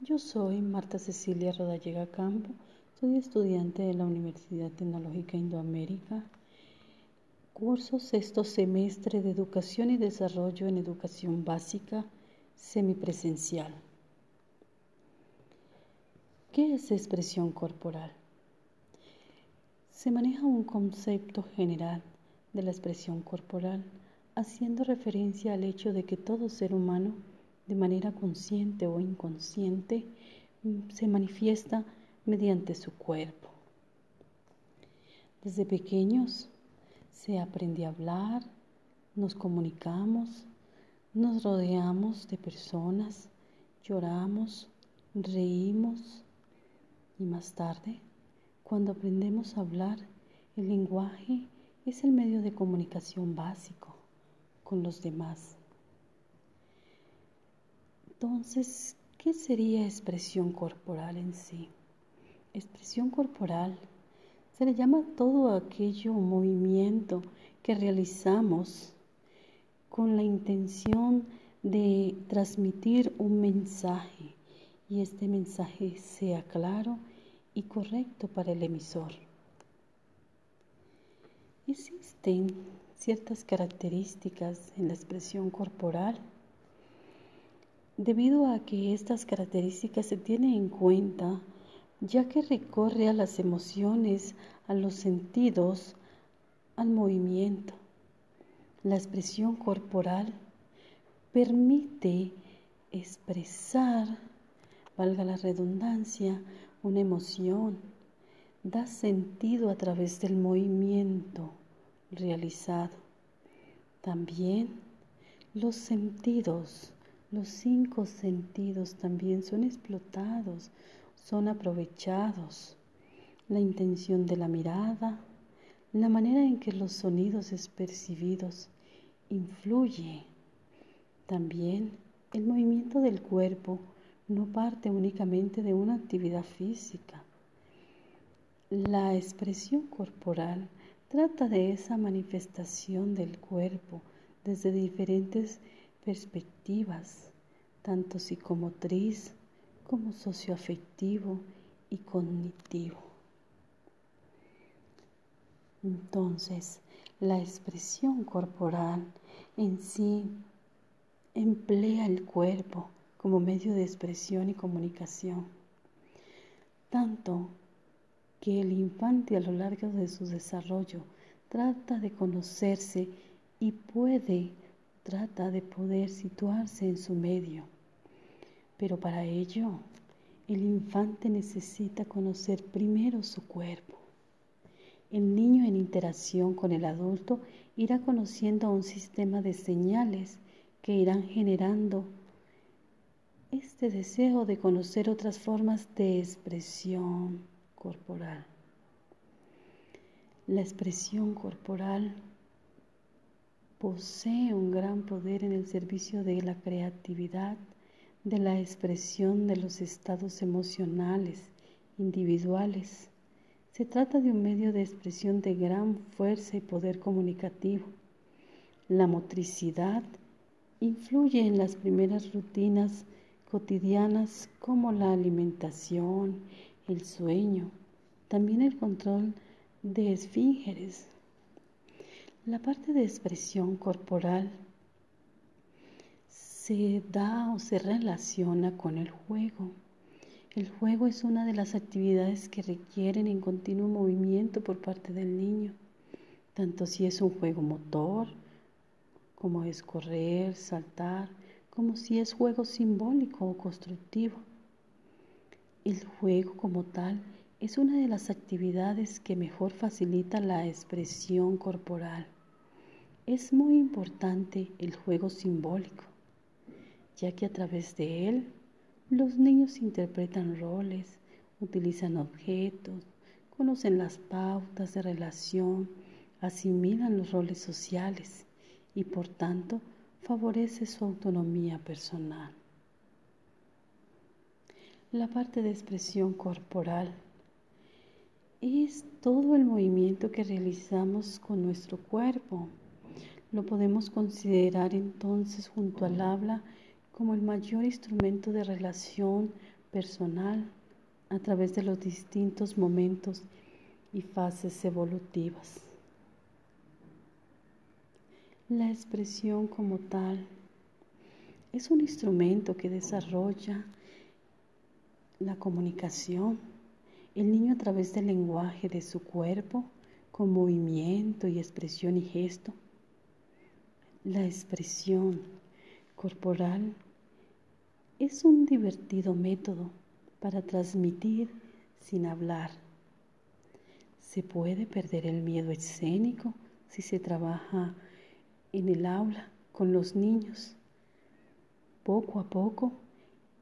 Yo soy Marta Cecilia Rodallega Campo, soy estudiante de la Universidad Tecnológica Indoamérica, curso sexto semestre de Educación y Desarrollo en Educación Básica semipresencial. ¿Qué es expresión corporal? Se maneja un concepto general de la expresión corporal, haciendo referencia al hecho de que todo ser humano de manera consciente o inconsciente, mm, se manifiesta mediante su cuerpo. Desde pequeños se aprende a hablar, nos comunicamos, nos rodeamos de personas, lloramos, reímos y más tarde, cuando aprendemos a hablar, el lenguaje es el medio de comunicación básico con los demás. Entonces, ¿qué sería expresión corporal en sí? Expresión corporal se le llama todo aquello movimiento que realizamos con la intención de transmitir un mensaje y este mensaje sea claro y correcto para el emisor. Existen ciertas características en la expresión corporal debido a que estas características se tienen en cuenta ya que recorre a las emociones, a los sentidos, al movimiento. La expresión corporal permite expresar, valga la redundancia, una emoción, da sentido a través del movimiento realizado. También los sentidos los cinco sentidos también son explotados, son aprovechados. La intención de la mirada, la manera en que los sonidos es percibidos, influye. También el movimiento del cuerpo no parte únicamente de una actividad física. La expresión corporal trata de esa manifestación del cuerpo desde diferentes perspectivas, tanto psicomotriz como socioafectivo y cognitivo. Entonces, la expresión corporal en sí emplea el cuerpo como medio de expresión y comunicación, tanto que el infante a lo largo de su desarrollo trata de conocerse y puede trata de poder situarse en su medio. Pero para ello, el infante necesita conocer primero su cuerpo. El niño en interacción con el adulto irá conociendo un sistema de señales que irán generando este deseo de conocer otras formas de expresión corporal. La expresión corporal posee un gran poder en el servicio de la creatividad, de la expresión de los estados emocionales individuales. Se trata de un medio de expresión de gran fuerza y poder comunicativo. La motricidad influye en las primeras rutinas cotidianas como la alimentación, el sueño, también el control de esfíngeres, la parte de expresión corporal se da o se relaciona con el juego. El juego es una de las actividades que requieren en continuo movimiento por parte del niño, tanto si es un juego motor, como es correr, saltar, como si es juego simbólico o constructivo. El juego como tal es una de las actividades que mejor facilita la expresión corporal. Es muy importante el juego simbólico, ya que a través de él los niños interpretan roles, utilizan objetos, conocen las pautas de relación, asimilan los roles sociales y por tanto favorece su autonomía personal. La parte de expresión corporal es todo el movimiento que realizamos con nuestro cuerpo lo podemos considerar entonces junto al habla como el mayor instrumento de relación personal a través de los distintos momentos y fases evolutivas. La expresión como tal es un instrumento que desarrolla la comunicación. El niño a través del lenguaje de su cuerpo, con movimiento y expresión y gesto. La expresión corporal es un divertido método para transmitir sin hablar. Se puede perder el miedo escénico si se trabaja en el aula con los niños. Poco a poco,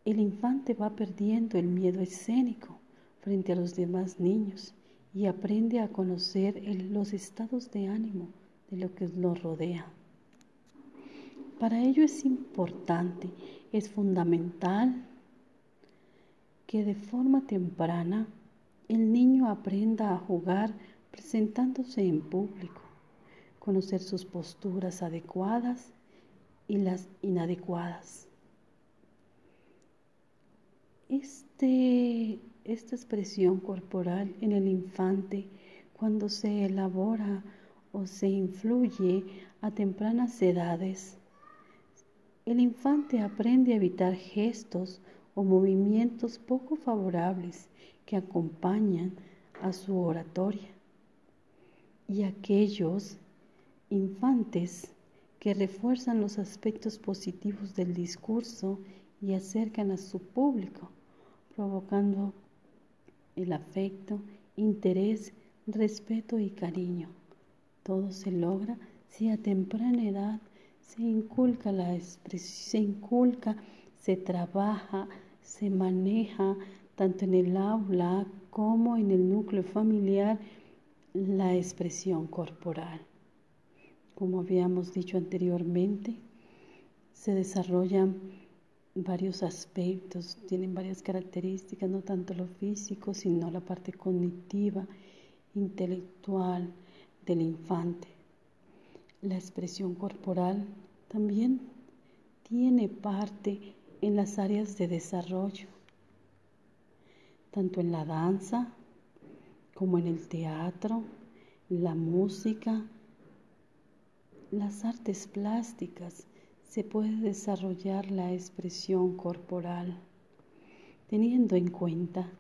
el infante va perdiendo el miedo escénico frente a los demás niños y aprende a conocer los estados de ánimo de lo que nos rodea. Para ello es importante, es fundamental que de forma temprana el niño aprenda a jugar presentándose en público, conocer sus posturas adecuadas y las inadecuadas. Este, esta expresión corporal en el infante, cuando se elabora o se influye a tempranas edades, el infante aprende a evitar gestos o movimientos poco favorables que acompañan a su oratoria y aquellos infantes que refuerzan los aspectos positivos del discurso y acercan a su público, provocando el afecto, interés, respeto y cariño. Todo se logra si a temprana edad se inculca la se inculca, se trabaja, se maneja tanto en el aula como en el núcleo familiar la expresión corporal. Como habíamos dicho anteriormente, se desarrollan varios aspectos, tienen varias características, no tanto lo físico, sino la parte cognitiva, intelectual del infante. La expresión corporal también tiene parte en las áreas de desarrollo, tanto en la danza como en el teatro, la música, las artes plásticas, se puede desarrollar la expresión corporal, teniendo en cuenta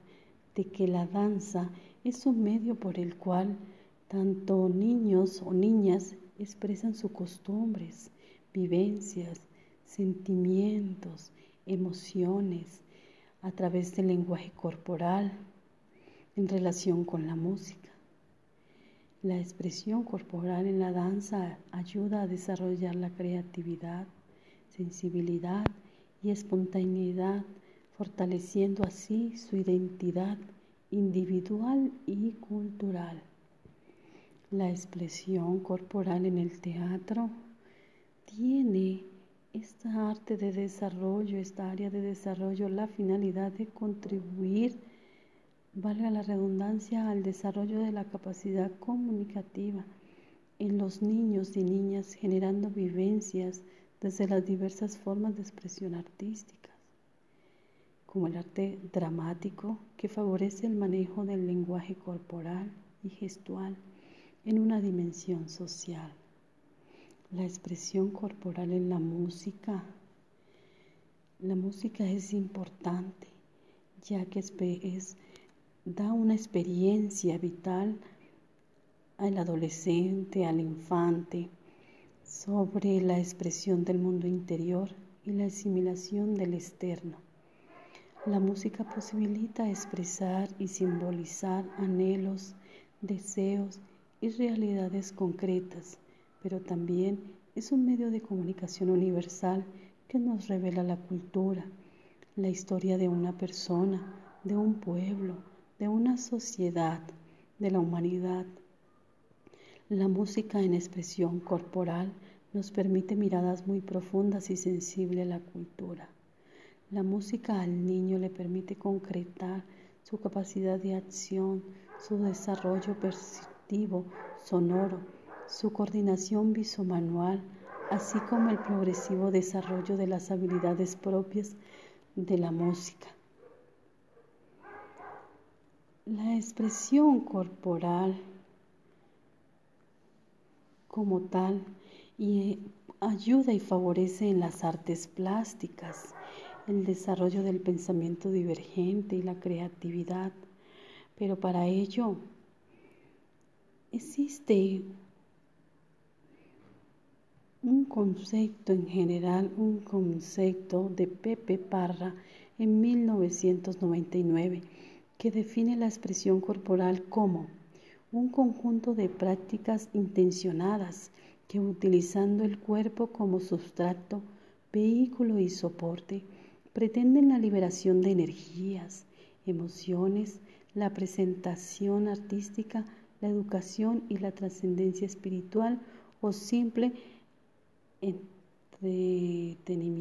de que la danza es un medio por el cual tanto niños o niñas expresan sus costumbres, vivencias, sentimientos, emociones a través del lenguaje corporal en relación con la música. La expresión corporal en la danza ayuda a desarrollar la creatividad, sensibilidad y espontaneidad, fortaleciendo así su identidad individual y cultural. La expresión corporal en el teatro tiene esta arte de desarrollo, esta área de desarrollo, la finalidad de contribuir, valga la redundancia, al desarrollo de la capacidad comunicativa en los niños y niñas, generando vivencias desde las diversas formas de expresión artística, como el arte dramático que favorece el manejo del lenguaje corporal y gestual en una dimensión social la expresión corporal en la música. La música es importante ya que es, da una experiencia vital al adolescente, al infante, sobre la expresión del mundo interior y la asimilación del externo. La música posibilita expresar y simbolizar anhelos, deseos y realidades concretas pero también es un medio de comunicación universal que nos revela la cultura, la historia de una persona, de un pueblo, de una sociedad, de la humanidad. La música en expresión corporal nos permite miradas muy profundas y sensibles a la cultura. La música al niño le permite concretar su capacidad de acción, su desarrollo sonoro, su coordinación visomanual, así como el progresivo desarrollo de las habilidades propias de la música. La expresión corporal como tal y ayuda y favorece en las artes plásticas, el desarrollo del pensamiento divergente y la creatividad. Pero para ello existe un concepto en general, un concepto de Pepe Parra en 1999 que define la expresión corporal como un conjunto de prácticas intencionadas que utilizando el cuerpo como sustrato, vehículo y soporte, pretenden la liberación de energías, emociones, la presentación artística, la educación y la trascendencia espiritual o simple entretenimiento.